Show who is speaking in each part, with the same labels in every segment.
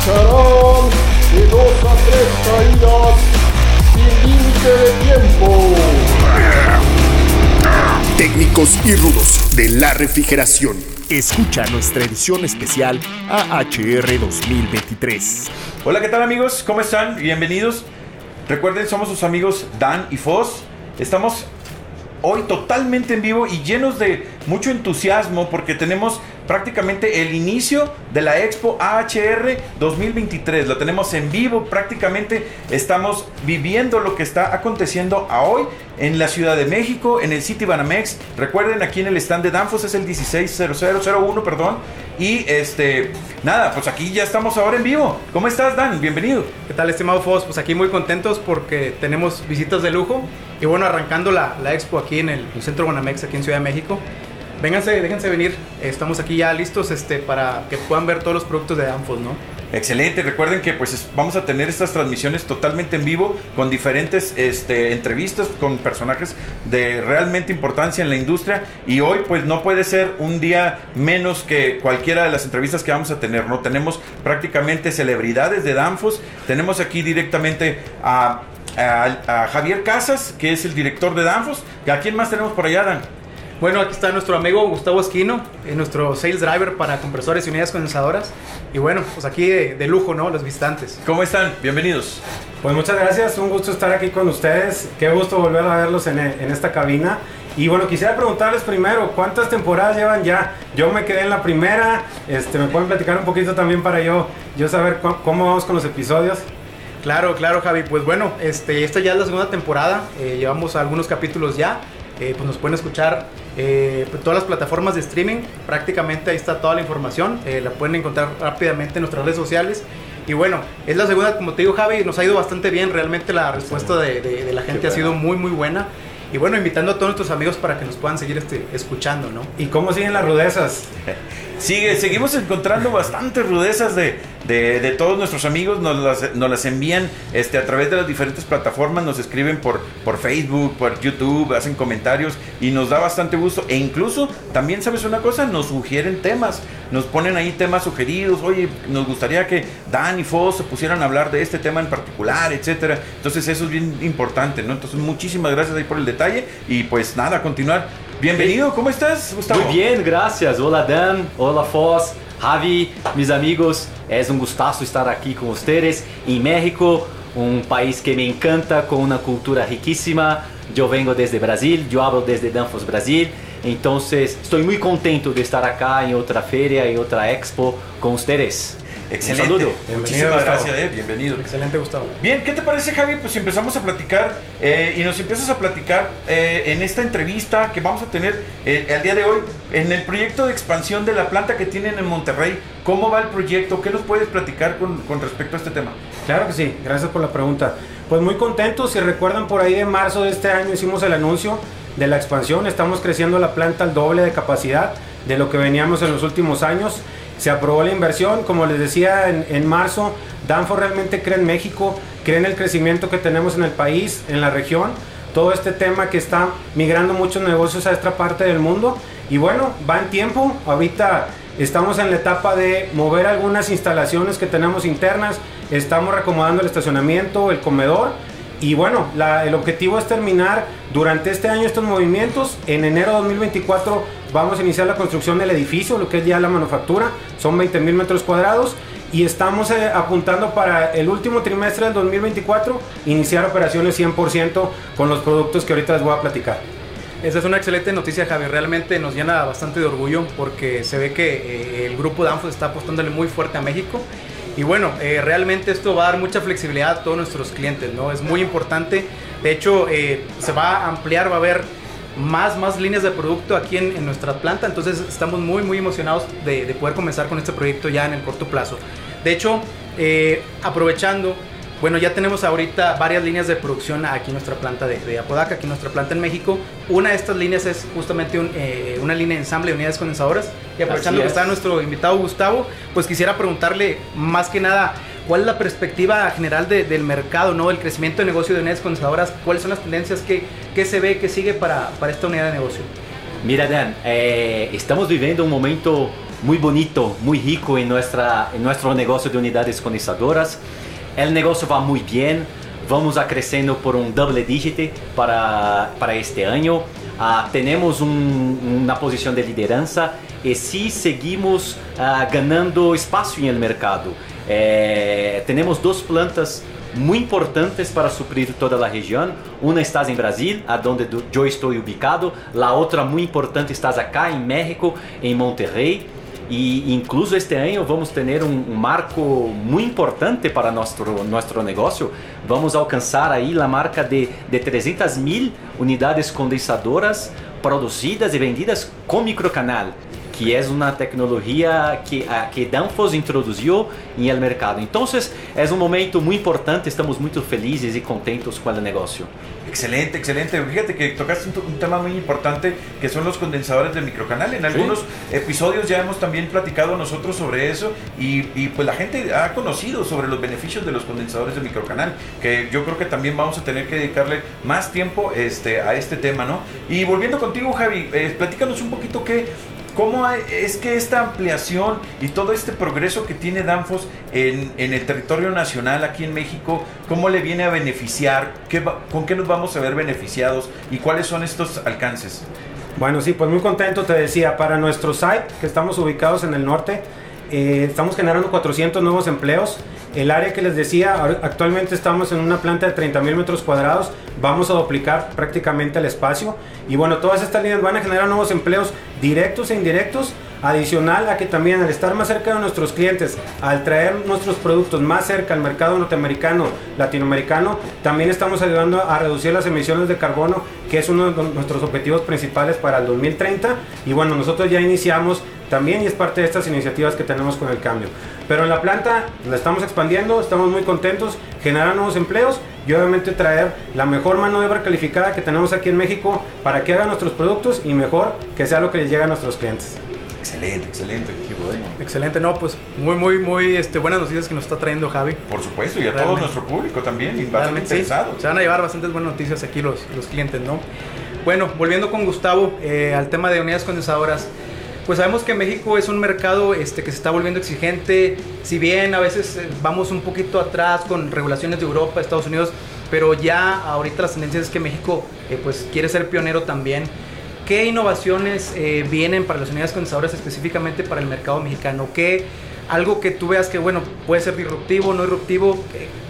Speaker 1: escucharán de dos a tres caídas sin límite de tiempo.
Speaker 2: Técnicos y rudos de la refrigeración.
Speaker 3: Escucha nuestra edición especial AHR 2023.
Speaker 4: Hola, ¿qué tal amigos? ¿Cómo están? Bienvenidos. Recuerden, somos sus amigos Dan y Foz. Estamos hoy totalmente en vivo y llenos de mucho entusiasmo porque tenemos prácticamente el inicio de la Expo AHR 2023. La tenemos en vivo, prácticamente estamos viviendo lo que está aconteciendo a hoy en la Ciudad de México, en el City Banamex. Recuerden, aquí en el stand de Danfos es el 160001, perdón. Y este, nada, pues aquí ya estamos ahora en vivo. ¿Cómo estás, Dan? Bienvenido.
Speaker 5: ¿Qué tal, estimado Foz? Pues aquí muy contentos porque tenemos visitas de lujo. Y bueno, arrancando la, la expo aquí en el, el Centro Banamex, aquí en Ciudad de México. Vénganse, déjense venir. Estamos aquí ya listos este, para que puedan ver todos los productos de Danfoss, ¿no?
Speaker 4: Excelente, recuerden que pues es- vamos a tener estas transmisiones totalmente en vivo con diferentes este, entrevistas con personajes de realmente importancia en la industria y hoy pues no puede ser un día menos que cualquiera de las entrevistas que vamos a tener, ¿no? Tenemos prácticamente celebridades de Danfos, tenemos aquí directamente a, a- a Javier Casas, que es el director de Danfos, ¿a quién más tenemos por allá, Dan?
Speaker 5: Bueno, aquí está nuestro amigo Gustavo Esquino, eh, nuestro sales driver para compresores y unidades condensadoras. Y bueno, pues aquí de, de lujo, ¿no? Los visitantes.
Speaker 4: ¿Cómo están? Bienvenidos.
Speaker 6: Pues muchas gracias, un gusto estar aquí con ustedes. Qué gusto volver a verlos en, en esta cabina. Y bueno, quisiera preguntarles primero, ¿cuántas temporadas llevan ya? Yo me quedé en la primera, este, me pueden platicar un poquito también para yo, yo saber cómo vamos con los episodios.
Speaker 5: Claro, claro, Javi. Pues bueno, este, esta ya es la segunda temporada. eh, llevamos algunos capítulos ya. eh, pues nos pueden escuchar eh, por todas las plataformas de streaming. Prácticamente ahí está toda la información. eh, la pueden encontrar rápidamente en nuestras redes sociales. Y bueno, es la segunda, como te digo, Javi, nos ha ido bastante bien. Realmente la respuesta de, de- de la gente ha sido muy, muy buena. Y bueno, invitando a todos nuestros amigos para que nos puedan seguir este, escuchando, ¿no?
Speaker 6: ¿Y cómo siguen las rudezas?
Speaker 4: Sigue, seguimos encontrando bastantes rudezas de, de- todos nuestros amigos, nos las, nos las envían este, a través de las diferentes plataformas, nos escriben por, por Facebook, por YouTube, hacen comentarios y nos da bastante gusto. E incluso, también sabes una cosa, nos sugieren temas, nos ponen ahí temas sugeridos, oye, nos gustaría que Dan y Foz se pusieran a hablar de este tema en particular, etcétera. Entonces eso es bien importante, ¿no? Entonces muchísimas gracias ahí por el detalle y pues nada, continuar. Bienvenido, ¿cómo estás, Gustavo?
Speaker 7: Muy bien, gracias. Hola Dan, hola Foz, Javi, mis amigos. Es un gustazo estar aquí con ustedes en México, un país que me encanta, con una cultura riquísima. Yo vengo desde Brasil, yo hablo desde Danfoss Brasil. Entonces, estoy muy contento de estar acá en otra feria, en otra expo con ustedes.
Speaker 4: Excelente.
Speaker 7: Un saludo.
Speaker 4: Muchísimas gracias, eh, bienvenido.
Speaker 5: Excelente, Gustavo.
Speaker 4: Bien, ¿qué te parece, Javi? Pues empezamos a platicar eh, y nos empiezas a platicar eh, en esta entrevista que vamos a tener eh, el día de hoy en el proyecto de expansión de la planta que tienen en Monterrey. ¿Cómo va el proyecto? ¿Qué nos puedes platicar con, con respecto a este tema?
Speaker 6: Claro que sí, gracias por la pregunta. Pues muy contentos, si recuerdan por ahí de marzo de este año hicimos el anuncio de la expansión, estamos creciendo la planta al doble de capacidad de lo que veníamos en los últimos años. Se aprobó la inversión, como les decía en, en marzo, Danfo realmente cree en México, cree en el crecimiento que tenemos en el país, en la región, todo este tema que está migrando muchos negocios a esta parte del mundo. Y bueno, va en tiempo, ahorita estamos en la etapa de mover algunas instalaciones que tenemos internas, estamos reacomodando el estacionamiento, el comedor. Y bueno, el objetivo es terminar durante este año estos movimientos. En enero de 2024 vamos a iniciar la construcción del edificio, lo que es ya la manufactura. Son 20 mil metros cuadrados. Y estamos eh, apuntando para el último trimestre del 2024 iniciar operaciones 100% con los productos que ahorita les voy a platicar.
Speaker 5: Esa es una excelente noticia, Javi. Realmente nos llena bastante de orgullo porque se ve que eh, el grupo Danfoss está apostándole muy fuerte a México. Y bueno, eh, realmente esto va a dar mucha flexibilidad a todos nuestros clientes, ¿no? Es muy importante. De hecho, se va a ampliar, va a haber más, más líneas de producto aquí en, en nuestra planta. Entonces estamos muy, muy emocionados de, de poder comenzar con este proyecto ya en el corto plazo. De hecho, eh, aprovechando, bueno, ya tenemos ahorita varias líneas de producción aquí en nuestra planta de, de Apodaca, aquí en nuestra planta en México. Una de estas líneas es justamente un, eh, una línea de ensamble de unidades condensadoras. Y aprovechando que
Speaker 7: es.
Speaker 5: está nuestro invitado Gustavo, pues quisiera preguntarle más que nada, ¿cuál es la perspectiva general de- del mercado, ¿no? el crecimiento de negocio de unidades condensadoras? ¿Cuáles son las tendencias que, que se ve, que sigue para, para esta unidad de negocio?
Speaker 7: Mira, Dan, eh, estamos viviendo un momento muy bonito, muy rico en, nuestra, en nuestro negocio de unidades condensadoras. El negocio va muy bien, vamos a creciendo por un doble dígito para, para este año. Ah, tenemos un- una posición de lideranza y sí seguimos ah, ganando espacio en el mercado. Eh, tenemos dos plantas muy importantes para suprir toda la región. Una está en Brasil, a donde do- yo estoy ubicado. La otra muy importante está acá en México, en Monterrey. Y incluso este año vamos tener un, un marco muy importante para nuestro, nuestro negocio. Vamos a alcanzar ahí la marca de, de 300 mil unidades condensadoras produzidas y vendidas con microcanal que es una tecnología que, que Danfoss introduziu en el mercado. Entonces, es un momento muy importante, estamos muy felices y contentos con el negocio.
Speaker 4: Excelente, excelente. Fíjate que tocaste un, un tema muy importante que son los condensadores de microcanal. En algunos episodios ya hemos también platicado nosotros sobre eso y, y, pues la gente ha conocido sobre los beneficios de los condensadores de microcanal, que yo creo que también vamos a tener que dedicarle más tiempo este, a este tema, ¿no? Y volviendo contigo, Javi, eh, platícanos un poquito qué, ¿Cómo es que esta ampliación y todo este progreso que tiene Danfoss en, el territorio nacional aquí en México, cómo le viene a beneficiar? ¿Qué va- ¿Con qué nos vamos a ver beneficiados? ¿Y cuáles son estos alcances?
Speaker 6: Bueno, sí, pues muy contento, te decía, para nuestro site, que estamos ubicados en el norte, eh, estamos generando 400 nuevos empleos. El área que les decía, actualmente estamos en una planta de 30 mil metros cuadrados, vamos a duplicar prácticamente el espacio. Y bueno, todas estas líneas van a generar nuevos empleos directos e indirectos, adicional a que también al estar más cerca de nuestros clientes, al traer nuestros productos más cerca al mercado norteamericano, latinoamericano, también estamos ayudando a reducir las emisiones de carbono, que es uno de nuestros objetivos principales para el 2030. Y bueno, nosotros ya iniciamos también y es parte de estas iniciativas que tenemos con el cambio. Pero en la planta la estamos expandiendo, estamos muy contentos, generar nuevos empleos y obviamente traer la mejor mano de obra calificada que tenemos aquí en México para que hagan nuestros productos y mejor que sea lo que les llegue a nuestros clientes.
Speaker 4: Excelente, excelente. Qué bueno.
Speaker 5: Excelente, no, pues muy, muy, muy este, buenas noticias que nos está trayendo Javi.
Speaker 4: Por supuesto, y a todo
Speaker 5: Realmente.
Speaker 4: nuestro público también, y bastante
Speaker 5: sí,
Speaker 4: interesado.
Speaker 5: se van a llevar bastantes buenas noticias aquí los, los clientes, ¿no? Bueno, volviendo con Gustavo eh, al tema de unidades condensadoras, pues sabemos que México es un mercado este, que se está volviendo exigente, si bien a veces eh, vamos un poquito atrás con regulaciones de Europa, Estados Unidos, pero ya ahorita las tendencias es que México eh, pues quiere ser pionero también. ¿Qué innovaciones eh, vienen para las unidades condensadoras específicamente para el mercado mexicano? ¿Qué, algo que tú veas que, bueno, puede ser disruptivo, no disruptivo?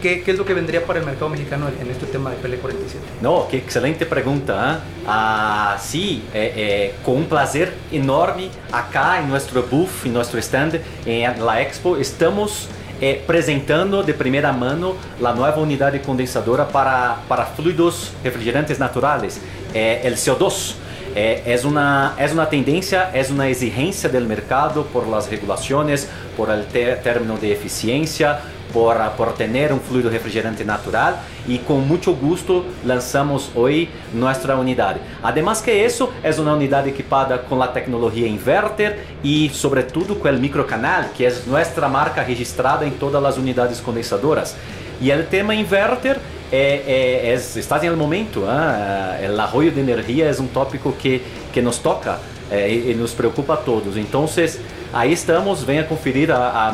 Speaker 5: ¿Qué, qué, es lo que vendría para el mercado mexicano en este tema de PL47?
Speaker 7: No, qué excelente pregunta. ¿eh? Ah, sí, eh, eh, con un placer enorme acá en nuestro booth, en nuestro stand en la Expo, estamos eh, presentando de primera mano la nueva unidad condensadora para, para fluidos refrigerantes naturales, eh, el CO2. Eh, es, una, es una tendencia, es una exigencia mercado por las regulaciones, por el término de eficiencia, por, por tener un fluido refrigerante natural y con mucho gusto lanzamos hoy nuestra unidad. Además que eso es una unidad equipada con la tecnología inverter y sobre todo con el microcanal, que es nuestra marca registrada en todas las unidades condensadoras. Y el tema inverter é, é, é, está em el momento. ah, El arroyo de energia é um tópico que, que nos toca eh, e, e nos preocupa a todos. Então, aí estamos, venha conferir a, a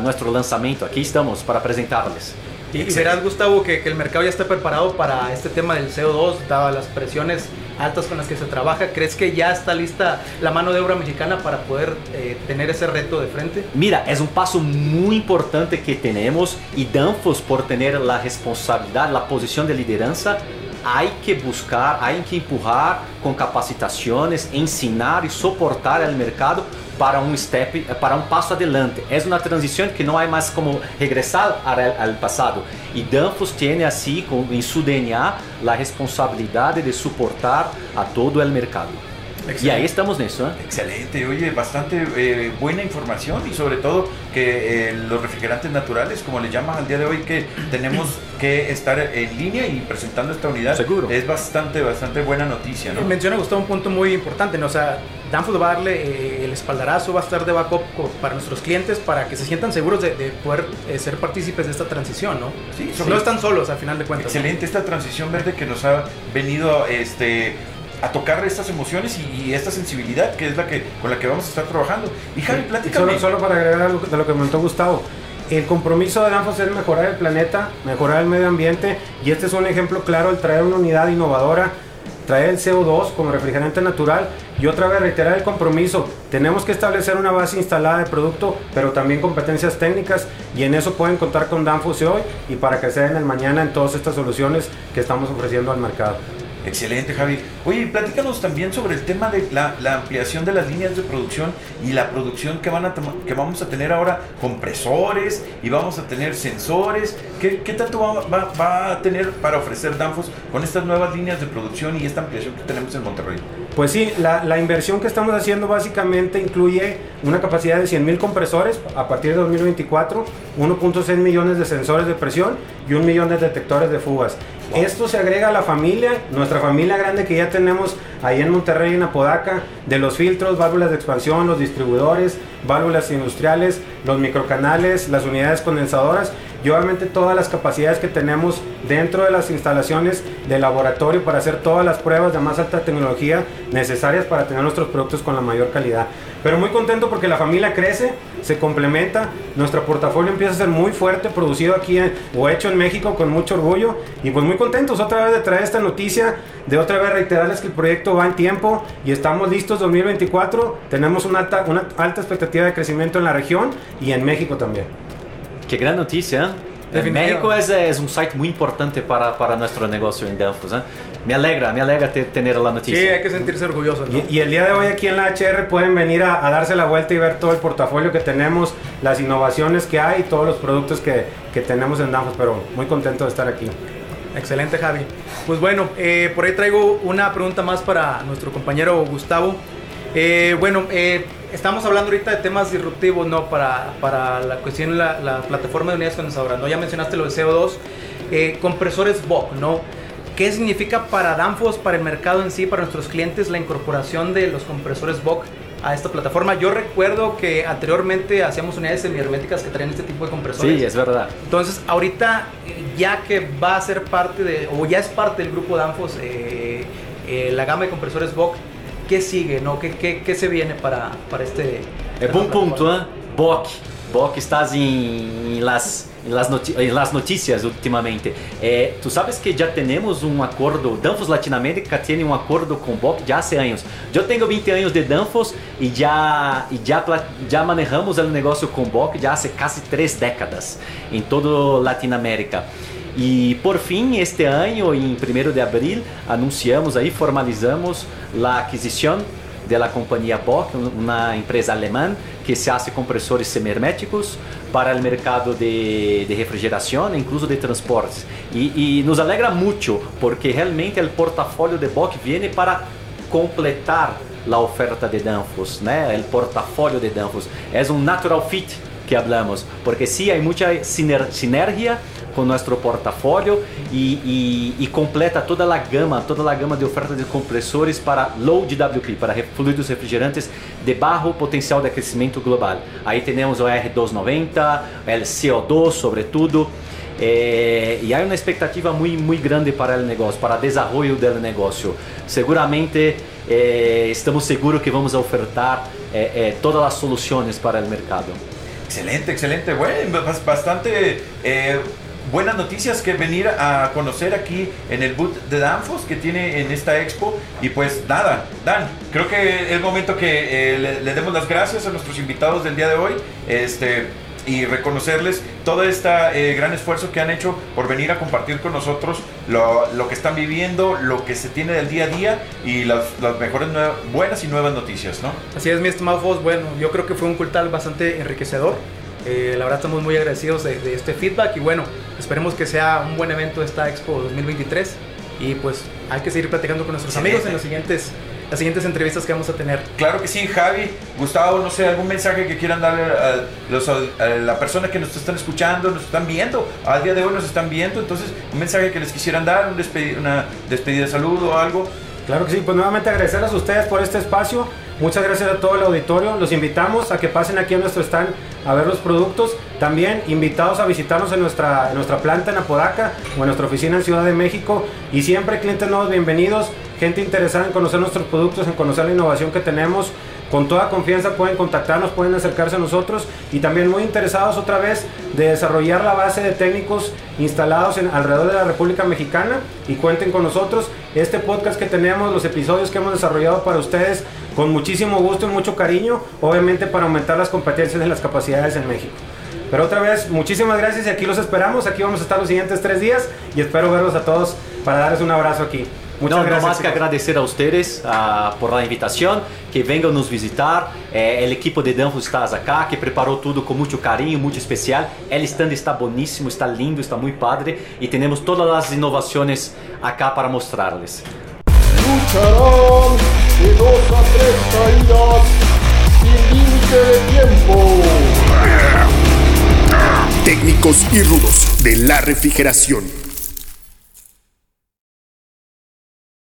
Speaker 7: nuestro lançamento. Aqui estamos para apresentar-les.
Speaker 5: Y, y verás, Gustavo, que, que el mercado ya está preparado para este tema del CO2, dadas las presiones altas con las que se trabaja. ¿Crees que ya está lista la mano de obra mexicana para poder eh, tener ese reto de frente?
Speaker 7: Mira, é um passo muito importante que temos e Danfoss, por ter a responsabilidade, a posição de liderança, há que buscar, há que empurrar com capacitações, ensinar e suportar o mercado para um step, para um passo adelante. É uma transição que não há mais como regressar ao, ao passado. E Danfoss tem assim com, em seu DNA a responsabilidade de suportar a todo o mercado. E aí estamos nisso, ¿eh?
Speaker 4: Excelente, oye, bastante eh, buena información y sobre todo que eh, los refrigerantes naturales, como le llaman al día de hoy, que tenemos que estar en línea y presentando esta unidad,
Speaker 7: Seguro.
Speaker 4: es bastante, bastante buena noticia, ¿no?
Speaker 5: Menciona Gustavo un punto muy importante, ¿no? O sea, Danfoss va a darle eh, el espaldarazo, va a estar de backup para nuestros clientes para que se sientan seguros de, de poder eh, ser partícipes de esta transición, ¿no?
Speaker 4: Sí, sobre-
Speaker 5: no están solos al final de cuentas. ¿no?
Speaker 4: Excelente esta transición verde que nos ha venido este a tocar estas emociones y, y esta sensibilidad que es la que con la que vamos a estar trabajando. Y Javi,
Speaker 6: Sí,
Speaker 4: platícame.
Speaker 6: Solo, solo para agregar algo de lo que comentó Gustavo. El compromiso de Danfoss es mejorar el planeta, mejorar el medio ambiente y este es un ejemplo claro el traer una unidad innovadora, traer el CO2 como refrigerante natural y otra vez reiterar el compromiso. Tenemos que establecer una base instalada de producto, pero también competencias técnicas y en eso pueden contar con Danfoss hoy y para que sea en el mañana en todas estas soluciones que estamos ofreciendo al mercado.
Speaker 4: Excelente, Javi. Oye, platícanos también sobre el tema de la, ampliación de las líneas de producción y la producción que, van a que vamos a tener ahora, compresores y vamos a tener sensores. ¿Qué, tanto va, va- va a tener para ofrecer Danfoss con estas nuevas líneas de producción y esta ampliación que tenemos en Monterrey?
Speaker 6: Pues sí, la, la inversión que estamos haciendo básicamente incluye una capacidad de 100.000 compresores a partir de 2024, 1.6 millones de sensores de presión y un millón de detectores de fugas. Esto se agrega a la familia, nuestra familia grande que ya tenemos ahí en Monterrey, en Apodaca, de los filtros, válvulas de expansión, los distribuidores, válvulas industriales, los microcanales, las unidades condensadoras y obviamente todas las capacidades que tenemos dentro de las instalaciones de laboratorio para hacer todas las pruebas de más alta tecnología necesarias para tener nuestros productos con la mayor calidad. Pero muy contento porque la familia crece, se complementa, nuestro portafolio empieza a ser muy fuerte, producido aquí o hecho en México con mucho orgullo y pues muy contentos otra vez de traer esta noticia, de otra vez reiterarles que el proyecto va en tiempo y estamos listos 2024, tenemos una alta, una alta expectativa de crecimiento en la región y en México también.
Speaker 7: Qué gran noticia. ¿eh? México es, es un site muy importante para, para nuestro negocio en Danfoss. ¿eh? Me alegra, me alegra te- tener la
Speaker 5: Sí,
Speaker 7: noticia.
Speaker 5: hay que sentirse orgullosos, ¿no?
Speaker 6: Y, y el día de hoy aquí en la HR pueden venir a, a darse la vuelta y ver todo el portafolio que tenemos, las innovaciones que hay y todos los productos que, que tenemos en Danfoss, pero muy contento de estar aquí.
Speaker 5: Excelente, Javi. Pues bueno, eh, por ahí traigo una pregunta más para nuestro compañero Gustavo. Eh, bueno, eh, estamos hablando ahorita de temas disruptivos, ¿no? Para, para la cuestión, la, la plataforma de unidades condensadoras, ¿no? Ya mencionaste lo de CO2. Eh, compresores BOC, ¿no? ¿Qué significa para Danfoss, para el mercado en sí, para nuestros clientes, la incorporación de los compresores BOC a esta plataforma? Yo recuerdo que anteriormente hacíamos unidades semiherméticas que traían este tipo de compresores.
Speaker 7: Sí, es verdad.
Speaker 5: Entonces, ahorita, ya que va a ser parte de, o ya es parte del grupo Danfoss, eh, eh, la gama de compresores BOC, ¿qué sigue? No? ¿Qué, qué, qué se viene para, para este...
Speaker 7: É bom ponto, hein? Boc. Boc estás em, em las, las, las notícias ultimamente. Eh, tu sabes que já temos um acordo, Danfoss Latinoamérica tem um acordo com Boc já há anos. Eu tenho 20 anos de Danfoss e já, e já, já manejamos o negócio com Boc já há quase três décadas em toda Latinoamérica. E por fim, este ano, em 1 de abril, anunciamos aí, formalizamos a aquisição de la compañía Bock, una empresa alemana que se hace compresores semiherméticos para el mercado de, de refrigeración e incluso de transportes. Y, y nos alegra mucho porque realmente el portafolio de Bock viene para completar la oferta de Danfoss, né? el portafolio de Danfoss. Es un natural fit que hablamos, porque sí hay mucha siner- sinergia con nuestro portafolio y, y- y completa toda la gama, toda la gama de ofertas de compresores para low GWP, para fluidos refrigerantes de bajo potencial de crecimiento global. Ahí tenemos o R290, el CO2 sobretudo, eh, y hay una expectativa muy grande para el negocio, para el desarrollo del negocio. Seguramente eh, estamos seguros que vamos ofertar eh, eh, todas las soluciones para el mercado.
Speaker 4: Excelente, excelente. Bueno, bas- bastante eh, buenas noticias que venir a conocer aquí en el boot de Danfoss que tiene en esta expo. Y pues nada, Dan, creo que es momento que eh, le demos las gracias a nuestros invitados del día de hoy. Este. Y reconocerles todo este gran esfuerzo que han hecho por venir a compartir con nosotros lo, lo que están viviendo, lo que se tiene del día a día y las, las mejores, buenas y nuevas noticias, ¿no?
Speaker 5: Así es, mi estimado Foss. Bueno, yo creo que fue un cultal bastante enriquecedor. Eh, la verdad estamos muy agradecidos de, de este feedback y bueno, esperemos que sea un buen evento esta Expo 2023 y pues hay que seguir platicando con nuestros amigos en los siguientes, las siguientes entrevistas que vamos a tener.
Speaker 4: Claro que sí, Javi, Gustavo, no sé, algún mensaje que quieran darle a, los, a la persona que nos están escuchando, nos están viendo, al día de hoy nos están viendo, entonces un mensaje que les quisieran dar, un despedi- una despedida de saludo o algo.
Speaker 6: Claro que sí, pues nuevamente agradecerles a ustedes por este espacio. Muchas gracias a todo el auditorio. Los invitamos a que pasen aquí a nuestro stand a ver los productos. También invitados a visitarnos en nuestra, en nuestra planta en Apodaca o en nuestra oficina en Ciudad de México. Y siempre clientes nuevos, bienvenidos. Gente interesada en conocer nuestros productos, en conocer la innovación que tenemos con toda confianza pueden contactarnos, pueden acercarse a nosotros y también muy interesados otra vez de desarrollar la base de técnicos instalados alrededor de la República Mexicana y cuenten con nosotros. Este podcast que tenemos, los episodios que hemos desarrollado para ustedes con muchísimo gusto y mucho cariño, obviamente para aumentar las competencias y las capacidades en México. Pero otra vez, muchísimas gracias y aquí los esperamos. Aquí vamos a estar los siguientes tres días y espero verlos a todos para darles un abrazo aquí.
Speaker 7: Muchas no, gracias, no más que agradecer a ustedes uh, por la invitación, que vengan nos visitar. Eh, el equipo de Danfos está acá, que preparou tudo com muito carinho, muito especial. El stand está boníssimo, está lindo, está muito padre e temos todas as inovações acá para mostrarles.
Speaker 1: Lucharán de dos a tres caídas sin límite de tiempo.
Speaker 2: Técnicos y rudos de la refrigeración.